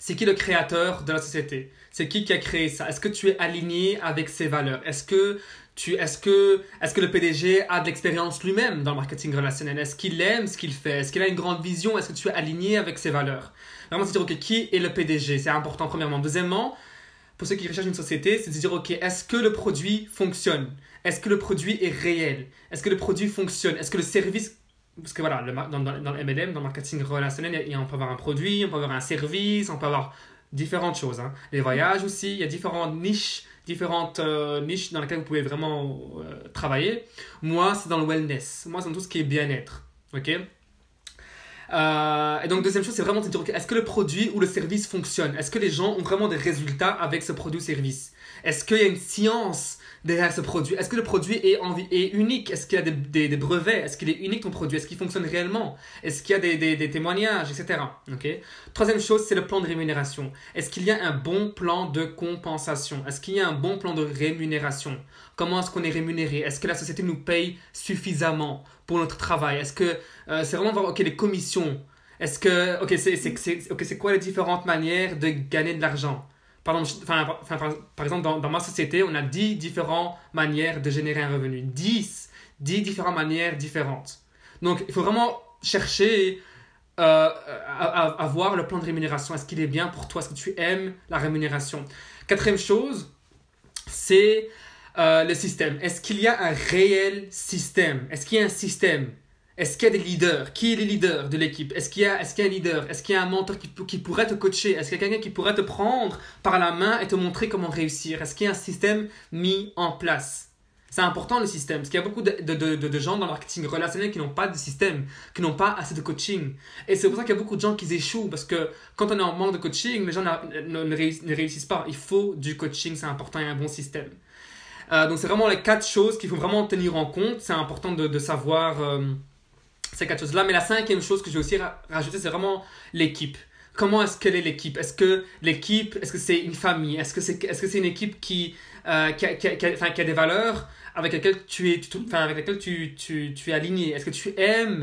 C'est qui le créateur de la société? C'est qui qui a créé ça? Est-ce que tu es aligné avec ses valeurs? Est-ce que, tu, est-ce que, est-ce que le PDG a de l'expérience lui-même dans le marketing relationnel? Est-ce qu'il aime ce qu'il fait? Est-ce qu'il a une grande vision? Est-ce que tu es aligné avec ses valeurs? Vraiment, c'est dire, ok, qui est le PDG C'est important, premièrement. Deuxièmement, pour ceux qui recherchent une société, c'est de dire, ok, est-ce que le produit fonctionne? Est-ce que le produit est réel? Est-ce que le produit fonctionne? Est-ce que le service parce que voilà, le dans, dans, le MLM, dans le marketing relationnel, a- on peut avoir un produit, on peut avoir un service, on peut avoir différentes choses. hein. Les voyages aussi, il y a différentes niches, différentes euh, niches dans lesquelles vous pouvez vraiment euh, travailler. Moi, c'est dans le wellness. Moi, c'est dans tout ce qui est bien-être. Ok? Euh, et donc, deuxième chose, c'est vraiment de dire, ok, est-ce que le produit ou le service fonctionne? Est-ce que les gens ont vraiment des résultats avec ce produit ou service? Est-ce qu'il y a une science derrière ce produit? Est-ce que le produit est, est unique? Est-ce qu'il y a des, des- brevets? Est-ce qu'il est unique ton produit? Est-ce qu'il fonctionne réellement? Est-ce qu'il y a des, des- témoignages, etc. Ok. Troisième chose, c'est le plan de rémunération. Est-ce qu'il y a un bon plan de compensation? Est-ce qu'il y a un bon plan de rémunération? Comment est-ce qu'on est rémunéré? Est-ce que la société nous paye suffisamment pour notre travail? Est-ce que euh, c'est vraiment voir, ok, les commissions? Est-ce que, ok, c'est c'est- c'est- ok, c'est quoi les différentes manières de gagner de l'argent? Par exemple, enfin, enfin, par, exemple dans, dans ma société, on a 10 différentes manières de générer un revenu. 10, 10 différentes manières différentes. Donc, il faut vraiment chercher euh, à voir le plan de rémunération. Est-ce qu'il est bien pour toi? Est-ce que tu aimes la rémunération? Quatrième chose, c'est euh, le système. Est-ce qu'il y a un réel système? Est-ce qu'il y a un système? Est-ce qu'il y a des leaders? Qui est le leader de l'équipe? Est-ce qu'il y, a- est-ce qu'il y a un leader? Est-ce qu'il y a un mentor qui, qui pourrait te coacher? Est-ce qu'il y a quelqu'un qui pourrait te prendre par la main et te montrer comment réussir? Est-ce qu'il y a un système mis en place? C'est important le système, parce qu'il y a beaucoup de, de, de, gens dans le marketing relationnel qui n'ont pas de système, qui n'ont pas assez de coaching. Et c'est pour ça qu'il y a beaucoup de gens qui échouent, parce que quand on est en manque de coaching, les gens ne, ne réuss- ne réussissent pas. Il faut du coaching, c'est important, et un bon système. Euh, donc c'est vraiment les quatre choses qu'il faut vraiment tenir en compte. C'est important de, de savoir euh, ces quatre choses-là. Mais la cinquième chose que je vais aussi ra- rajouter, c'est vraiment l'équipe. Comment est-ce qu'elle est l'équipe? Est-ce que l'équipe, est-ce que c'est une famille? Est-ce que c'est est -ce une équipe qui, euh, qui, a, qui qui a- des valeurs avec lesquelles tu es, tu- avec lesquelles tu, tu, tu es aligné? Est-ce que tu aimes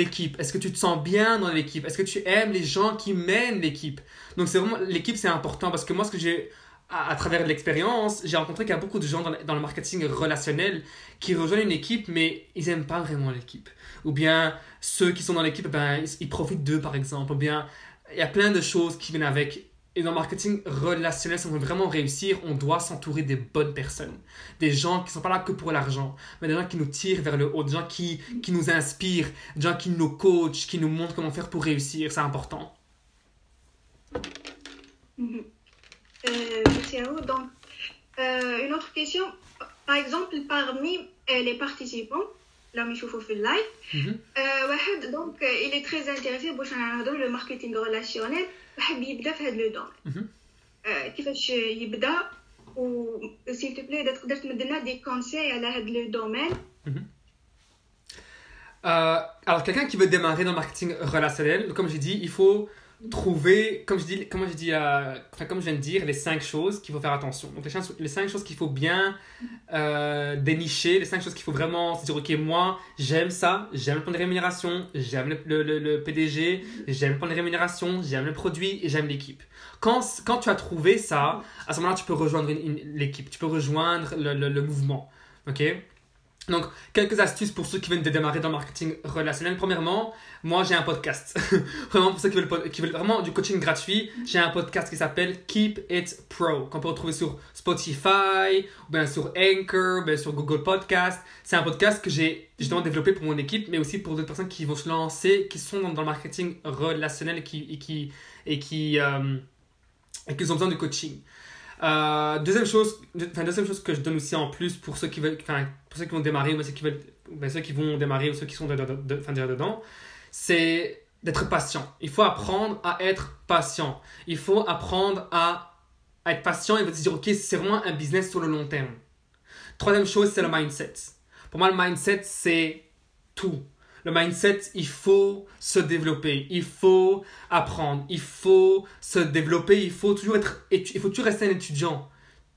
l'équipe? Est-ce que tu te sens bien dans l'équipe? Est-ce que tu aimes les gens qui mènent l'équipe? Donc c'est vraiment l'équipe, c'est important parce que moi, ce que j'ai à, travers l'expérience, j'ai rencontré qu'il y a beaucoup de gens dans, le- dans le marketing relationnel qui rejoignent une équipe, mais ils n'aiment pas vraiment l'équipe. Ou bien ceux qui sont dans l'équipe, ben, ils, profitent d'eux, par exemple. Ou bien il y a plein de choses qui viennent avec. Et dans le marketing relationnel, si on veut vraiment réussir, on doit s'entourer des bonnes personnes. Des gens qui ne sont pas là que pour l'argent, mais des gens qui nous tirent vers le haut, des gens qui, qui nous inspirent, des gens qui nous coachent, qui nous montrent comment faire pour réussir. C'est important. Merci à vous. Donc, euh, une autre question. Par exemple, parmi euh, les participants, là, je trouve في اللايف Mhm. euh, واحد donc euh, il est très intéressé باش نهضروا le marketing relationnel وحب يبدا في هذا لو دومين Mhm. آه، كيفاش يبدا و s'il te plaît تقدر تمد لنا دي كونساي على هذا لو دومين Euh, alors, quelqu'un qui veut démarrer dans le marketing relationnel, comme j'ai dit, il faut trouver, comme je dis, comme je dis, euh, comme je viens de dire, les cinq choses qu'il faut faire attention. Donc, les, les cinq choses qu'il faut bien euh, dénicher, les cinq choses qu'il faut vraiment se dire, ok, moi, j'aime ça, j'aime le plan de rémunération, j'aime le, le, le- PDG, j'aime le plan de rémunération, j'aime le produit et j'aime l'équipe. Quand, quand tu as trouvé ça, à ce moment-là, tu peux rejoindre l'équipe, tu peux rejoindre le, le, le mouvement. Ok? Donc, quelques astuces pour ceux qui viennent de démarrer dans le marketing relationnel. Premièrement, moi j'ai un podcast. vraiment pour ceux qui veulent, qui veulent vraiment du coaching gratuit, j'ai un podcast qui s'appelle Keep It Pro, qu'on peut retrouver sur Spotify, ou bien sur Anchor, ou bien sur Google Podcast. C'est un podcast que j'ai justement développé pour mon équipe, mais aussi pour d'autres personnes qui vont se lancer, qui sont dans, le marketing relationnel et qui, et qui, et qui, euh, et qui ont besoin de coaching. Euh, deuxième chose, enfin, deuxième chose que je donne aussi en plus pour ceux qui veulent, enfin, pour ceux qui vont démarrer, ou ceux qui veulent, ceux qui vont démarrer ou ceux qui sont déjà dedans, c'est d'être patient. Il faut apprendre à être patient. Il faut apprendre à, à être patient et se dire, ok, c'est vraiment un business sur le long terme. Troisième chose, c'est le mindset. Pour moi, le mindset, c'est tout. Le mindset, il faut se développer, il faut apprendre, il faut se développer, il faut toujours être, il faut toujours rester un étudiant.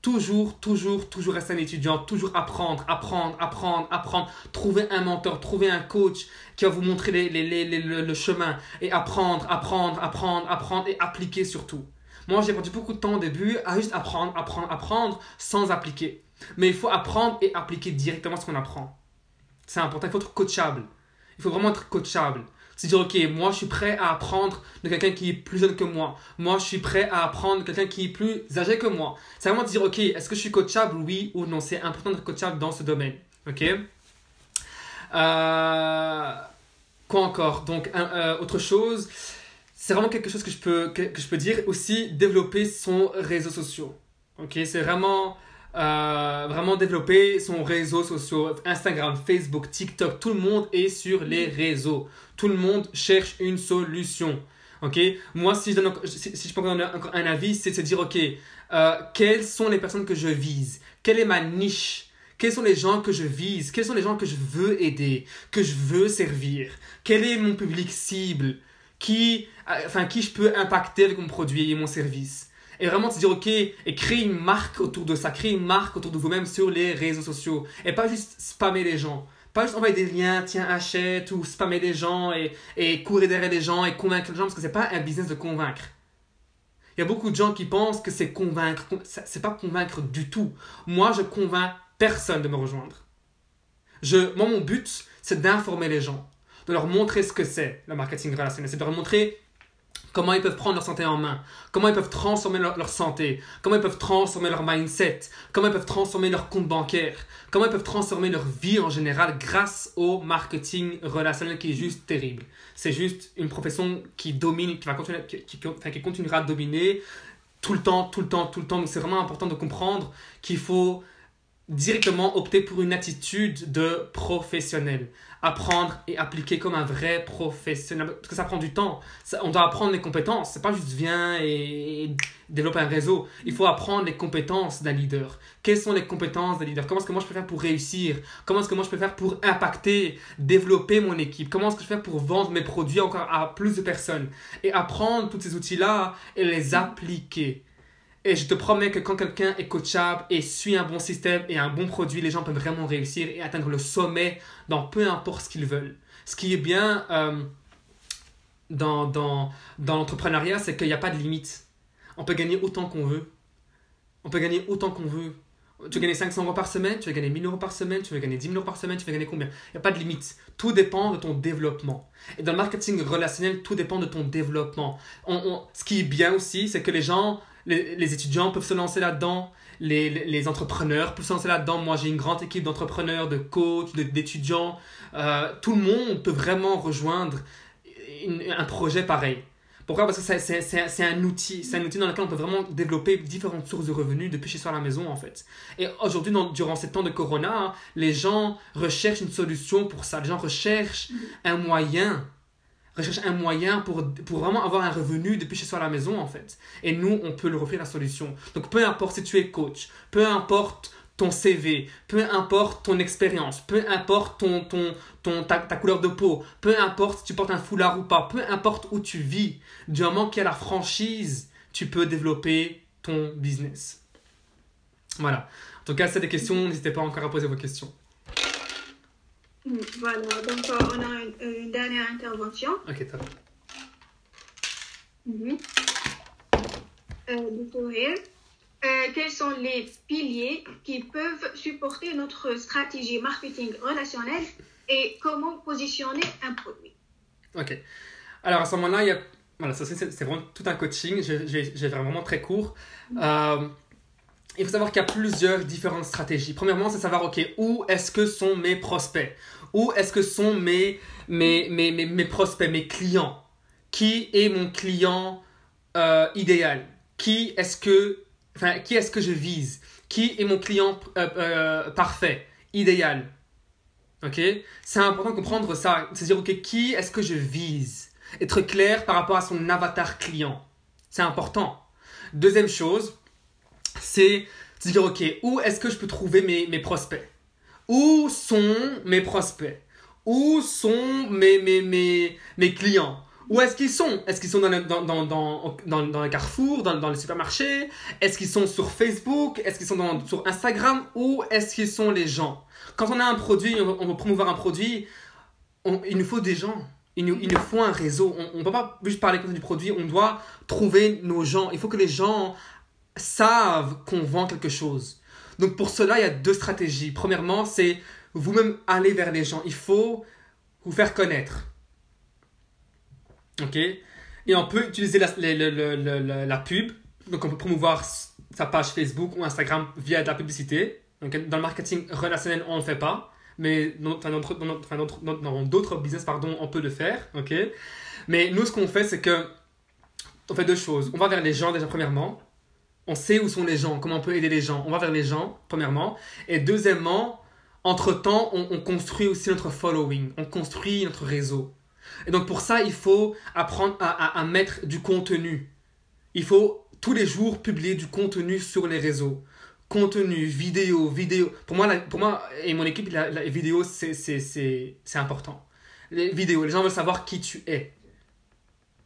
Toujours, toujours, toujours rester un étudiant, toujours apprendre, apprendre, apprendre, apprendre, trouver un mentor, trouver un coach qui va vous montrer les, le, chemin et apprendre, apprendre, apprendre, apprendre et appliquer surtout. Moi, j'ai perdu beaucoup de temps au début à juste apprendre, apprendre, apprendre sans appliquer. Mais il faut apprendre et appliquer directement ce qu'on apprend. C'est important, il faut être coachable. Il faut vraiment être coachable. C'est dire, ok, moi je suis prêt à apprendre de quelqu'un qui est plus jeune que moi. Moi je suis prêt à apprendre de quelqu'un qui est plus âgé que moi. C'est vraiment dire, ok, est-ce que je suis coachable, oui ou non? C'est important d'être coachable dans ce domaine. Ok? Euh, Quoi encore? Donc, euh, autre chose, c'est vraiment quelque chose que je, peux, que je peux dire aussi, développer son réseau social. Ok? C'est vraiment euh, vraiment développer son réseau social, Instagram, Facebook, TikTok, tout le monde est sur les réseaux. Tout le monde cherche une solution. Ok? Moi, si je, donne, si, je peux donner encore un avis, c'est de se dire, ok, euh, quelles sont les personnes que je vise? Quelle est ma niche? Quels sont les gens que je vise? Quels sont les gens que je veux aider Que je veux servir? Quel est mon public cible? Qui, euh, enfin, qui je peux impacter avec mon produit et mon service? Et vraiment se dire, ok, et créer une marque autour de ça, créer une marque autour de vous-même sur les réseaux sociaux. Et pas juste spammer les gens. Pas juste envoyer des liens, tiens, achète, ou spammer les gens et, et courir derrière les gens et convaincre les gens, parce que c'est pas un business de convaincre. Il y a beaucoup de gens qui pensent que c'est convaincre. C'est pas convaincre du tout. Moi, je convainc personne de me rejoindre. Je, moi, mon but, c'est d'informer les gens, de leur montrer ce que c'est le marketing relationnel. C'est de leur montrer comment ils peuvent prendre leur santé en main, comment ils peuvent transformer leur, santé, comment ils peuvent transformer leur mindset, comment ils peuvent transformer leur compte bancaire, comment ils peuvent transformer leur vie en général grâce au marketing relationnel qui est juste terrible. C'est juste une profession qui domine, qui, va continuer, qui, qui continuera à dominer tout le temps, tout le temps, tout le temps. Donc c'est vraiment important de comprendre qu'il faut directement opter pour une attitude de professionnel. Apprendre et appliquer comme un vrai professionnel. Parce que ça prend du temps. on doit apprendre les compétences. C'est pas juste viens et, développer un réseau. Il faut apprendre les compétences d'un leader. Quelles sont les compétences d'un leader? Comment est-ce que moi je peux faire pour réussir? Comment est-ce que moi je peux faire pour impacter, développer mon équipe? Comment est-ce que je peux faire pour vendre mes produits encore à plus de personnes? Et apprendre tous ces outils-là et les appliquer. Et je te promets que quand quelqu'un est coachable et suit un bon système et un bon produit, les gens peuvent vraiment réussir et atteindre le sommet dans peu importe ce qu'ils veulent. Ce qui est bien euh, dans, dans, dans l'entrepreneuriat, c'est qu'il n'y a pas de limite. On peut gagner autant qu'on veut. On peut gagner autant qu'on veut. Tu veux gagner 500 euros par semaine, tu veux gagner 1000 euros par semaine, tu veux gagner 10 000 euros par semaine, tu veux gagner combien? Il n'y a pas de limite. Tout dépend de ton développement. Et dans le marketing relationnel, tout dépend de ton développement. On, ce qui est bien aussi, c'est que les gens les, étudiants peuvent se lancer là-dedans, les, les, entrepreneurs peuvent se lancer là-dedans. Moi, j'ai une grande équipe d'entrepreneurs, de coachs, d'étudiants. Euh, tout le monde peut vraiment rejoindre un projet pareil. Pourquoi? Parce que c'est un outil. C'est un outil dans lequel on peut vraiment développer différentes sources de revenus depuis chez soi à la maison, en fait. Et aujourd'hui, durant ces temps de corona, les gens recherchent une solution pour ça. Les gens recherchent un moyen recherche un moyen pour, pour vraiment avoir un revenu depuis chez soi à la maison, en fait. Et nous, on peut leur offrir la solution. Donc, peu importe si tu es coach, peu importe ton CV, peu importe ton expérience, peu importe ton, ton, ta, couleur de peau, peu importe si tu portes un foulard ou pas, peu importe où tu vis, du moment qu'il y a la franchise, tu peux développer ton business. Voilà. En tout cas, c'est des questions, n'hésitez pas encore à poser vos questions. Voilà, donc euh, on a une, dernière intervention. Ok, top. Mm quels sont les piliers qui peuvent supporter notre stratégie marketing relationnelle et comment positionner un produit? Ok. Alors à ce moment-là, il y a... voilà, ça c'est vraiment tout un coaching. Je, vais faire vraiment très court. Euh, il faut savoir qu'il y a plusieurs différentes stratégies. Premièrement, c'est savoir, OK, où est-ce que sont mes prospects? Où est-ce que sont mes, mes, mes, mes, prospects, mes clients? Qui est mon client euh, idéal? Qui est-ce que, enfin, qui est-ce que je vise? Qui est mon client euh, euh, parfait, idéal? Ok? C'est important de comprendre ça. C'est-à-dire, OK, qui est-ce que je vise? Être clair par rapport à son avatar client. C'est important. Deuxième chose, c'est dire, OK, où est-ce que je peux trouver mes, mes prospects? Où sont mes prospects? Où sont mes, mes, mes, mes clients? Où est-ce qu'ils sont? Est-ce qu'ils sont dans le, dans, dans, dans, dans, dans le carrefour, dans, dans le supermarché? Est-ce qu'ils sont sur Facebook? Est-ce qu'ils sont sur Instagram? Où est-ce qu'ils sont les gens? Quand on a un produit, on veut, promouvoir un produit, il nous faut des gens. Il nous, il nous faut un réseau. On ne peut pas juste parler comme du produit, on doit trouver nos gens. Il faut que les gens savent qu'on vend quelque chose. Donc pour cela, il y a deux stratégies. Premièrement, c'est vous-même aller vers les gens. Il faut vous faire connaître. Ok? Et on peut utiliser la, la pub. Donc on peut promouvoir sa page Facebook ou Instagram via de la publicité. Donc dans le marketing relationnel, on ne le fait pas. Mais dans d'autres- dans dans- dans business, pardon, on peut le faire. Ok? Mais nous, ce qu'on fait, c'est que on fait deux choses. On va vers les gens déjà premièrement. On sait où sont les gens, comment on peut aider les gens. On va vers les gens, premièrement. Et deuxièmement, entre-temps, on, on construit aussi notre following. On construit notre réseau. Et donc pour ça, il faut apprendre à, à- mettre du contenu. Il faut tous les jours publier du contenu sur les réseaux. Contenu, vidéo, vidéo. Pour moi, pour moi et mon équipe, la, la vidéo, c'est important. Les vidéos, les gens veulent savoir qui tu es.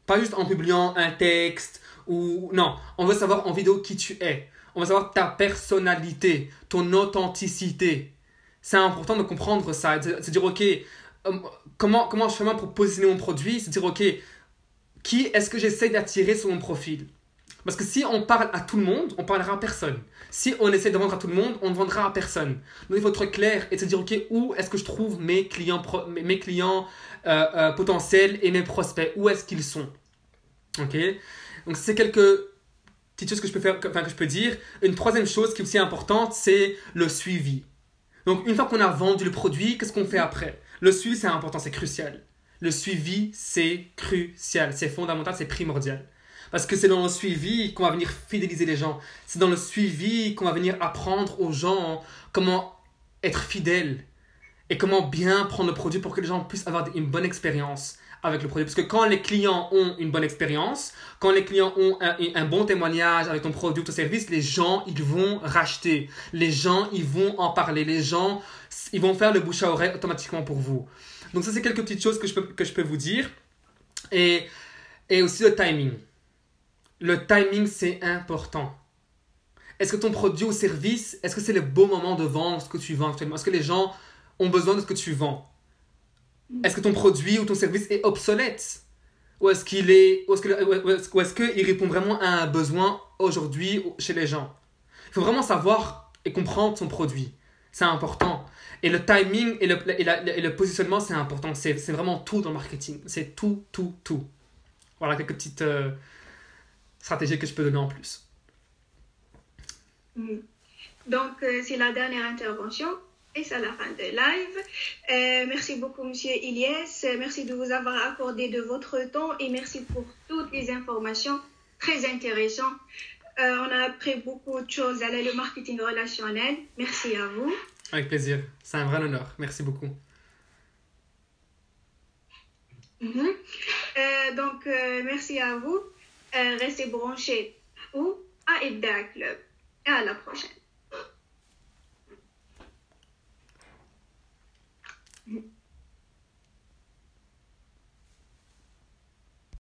Pas juste en publiant un texte ou... Non, on veut savoir en vidéo qui tu es. On veut savoir ta personnalité, ton authenticité. C'est important de comprendre ça. de Se dire, ok, euh, comment, comment je fais moi pour positionner mon produit? C'est dire, ok, qui est-ce que j'essaie d'attirer sur mon profil? Parce que si on parle à tout le monde, on parlera à personne. Si on essaie de vendre à tout le monde, on ne vendra à personne. Donc il faut être clair et se dire, ok, où est-ce que je trouve mes clients, mes clients euh, euh, potentiels et mes prospects? Où est-ce qu'ils sont? Ok? Donc c'est quelques petites choses que je peux faire, enfin que je peux dire. Une troisième chose qui est aussi importante, c'est le suivi. Donc une fois qu'on a vendu le produit, qu'est-ce qu'on fait après? Le suivi, c'est important, c'est crucial. Le suivi, c'est crucial, c'est fondamental, c'est primordial. Parce que c'est dans le suivi qu'on va venir fidéliser les gens. C'est dans le suivi qu'on va venir apprendre aux gens comment être fidèle et comment bien prendre le produit pour que les gens puissent avoir une bonne expérience avec le produit. Parce que quand les clients ont une bonne expérience, quand les clients ont un, bon témoignage avec ton produit ou ton service, les gens, ils vont racheter. Les gens, ils vont en parler. Les gens, ils vont faire le bouche à oreille automatiquement pour vous. Donc ça, c'est quelques petites choses que je peux, que je peux vous dire. Et, et aussi le timing. Le timing, c'est important. Est-ce que ton produit ou service, est-ce que c'est le bon moment de vendre ce que tu vends actuellement? Est-ce que les gens ont besoin de ce que tu vends? Est-ce que ton produit ou ton service est obsolète? Ou est-ce qu'il est, ou est-ce que, est-ce- qu'il répond vraiment à un besoin aujourd'hui chez les gens? Il faut vraiment savoir et comprendre son produit. C'est important. Et le timing et le, et la- et le positionnement, c'est important. C'est, vraiment tout dans le marketing. C'est tout, tout, tout. Voilà quelques petites euh, stratégies que je peux donner en plus. Mhm. Donc, euh, c'est la dernière intervention et c'est la fin de live. Euh, merci beaucoup, Monsieur. Euh, Merci de vous avoir accordé de votre temps et merci pour toutes les informations très intéressantes. Euh, on a appris beaucoup de choses à le marketing relationnel. Merci à vous. Avec plaisir. C'est un vrai honneur. Merci beaucoup. Mhm. Euh, donc, merci à vous. Restez branchés ou à Ibda Club. Et à la prochaine. Mm-hmm.